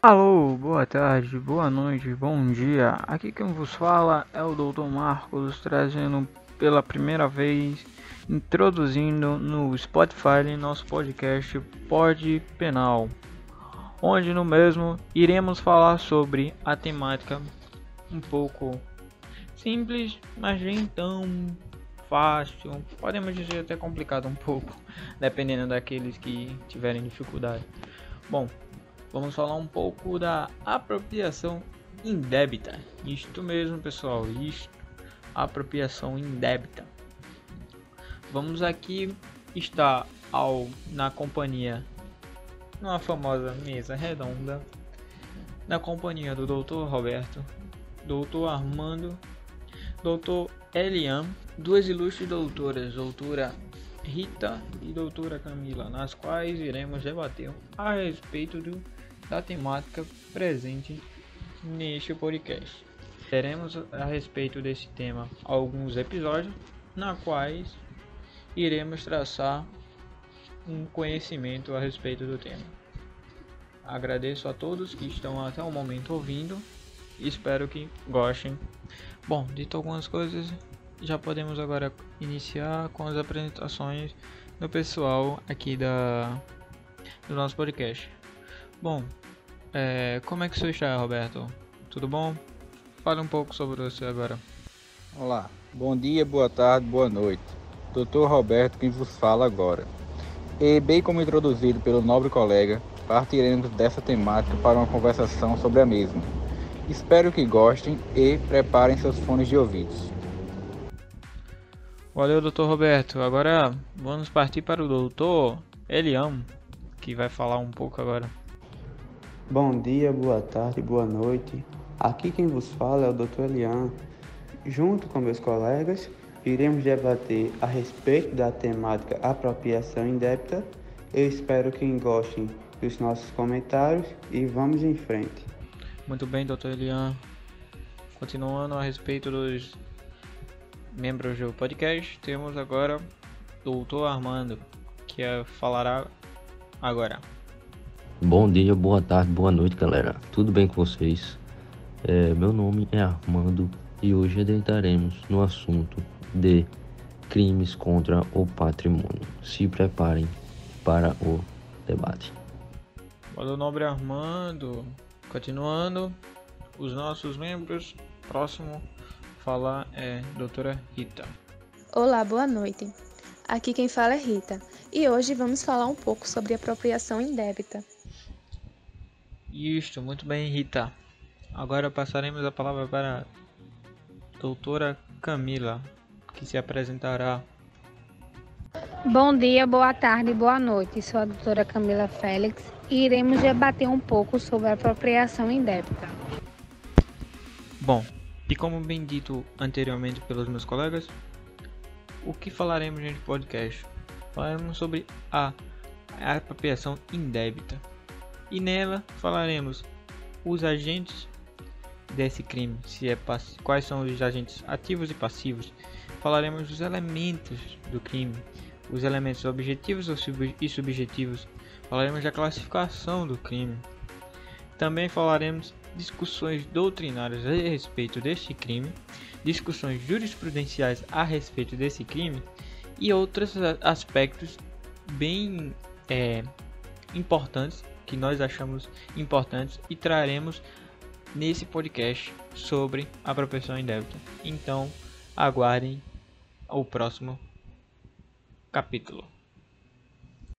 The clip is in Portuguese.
Alô, boa tarde, boa noite, bom dia. Aqui quem vos fala é o Dr. Marcos, trazendo pela primeira vez, introduzindo no Spotify nosso podcast Pod Penal, onde no mesmo iremos falar sobre a temática um pouco simples, mas nem tão fácil, podemos dizer até complicado um pouco, dependendo daqueles que tiverem dificuldade. Bom, vamos falar um pouco da apropriação indébita. Isto mesmo, pessoal, isto, apropriação indébita. Vamos aqui estar ao na companhia numa famosa mesa redonda na companhia do Dr. Roberto, Dr. Armando, Dr. Elian, duas ilustres doutoras, doutora Rita e doutora Camila, nas quais iremos debater a respeito do da temática presente neste podcast. Teremos a respeito desse tema alguns episódios, na quais iremos traçar um conhecimento a respeito do tema. Agradeço a todos que estão até o momento ouvindo espero que gostem. Bom, dito algumas coisas, já podemos agora iniciar com as apresentações do pessoal aqui da do nosso podcast. Bom, é, como é que você está, Roberto? Tudo bom? Fale um pouco sobre você agora. Olá, bom dia, boa tarde, boa noite. Doutor Roberto quem vos fala agora. E bem como introduzido pelo nobre colega, partiremos dessa temática para uma conversação sobre a mesma. Espero que gostem e preparem seus fones de ouvidos. Valeu, doutor Roberto. Agora vamos partir para o doutor Eliam, que vai falar um pouco agora. Bom dia, boa tarde, boa noite. Aqui quem vos fala é o Dr. Elian. Junto com meus colegas, iremos debater a respeito da temática apropriação indébita. Eu espero que gostem dos nossos comentários e vamos em frente. Muito bem, Dr. Elian. Continuando a respeito dos membros do podcast, temos agora o Dr. Armando, que falará agora. Bom dia, boa tarde, boa noite, galera. Tudo bem com vocês? É, meu nome é Armando e hoje adentraremos no assunto de crimes contra o patrimônio. Se preparem para o debate. Valeu, nobre Armando. Continuando, os nossos membros. Próximo falar é doutora Rita. Olá, boa noite. Aqui quem fala é Rita e hoje vamos falar um pouco sobre apropriação indébita. Isto, muito bem, Rita. Agora passaremos a palavra para a doutora Camila, que se apresentará. Bom dia, boa tarde, boa noite. Sou a doutora Camila Félix e iremos debater um pouco sobre a apropriação indébita. Bom, e como bem dito anteriormente pelos meus colegas, o que falaremos neste podcast? Falaremos sobre a apropriação indébita e nela falaremos os agentes desse crime, se é quais são os agentes ativos e passivos. Falaremos dos elementos do crime, os elementos objetivos e subjetivos. Falaremos da classificação do crime. Também falaremos discussões doutrinárias a respeito deste crime, discussões jurisprudenciais a respeito desse crime e outros aspectos bem é, importantes que nós achamos importantes e traremos nesse podcast sobre a propensão indébita. Então, aguardem o próximo capítulo.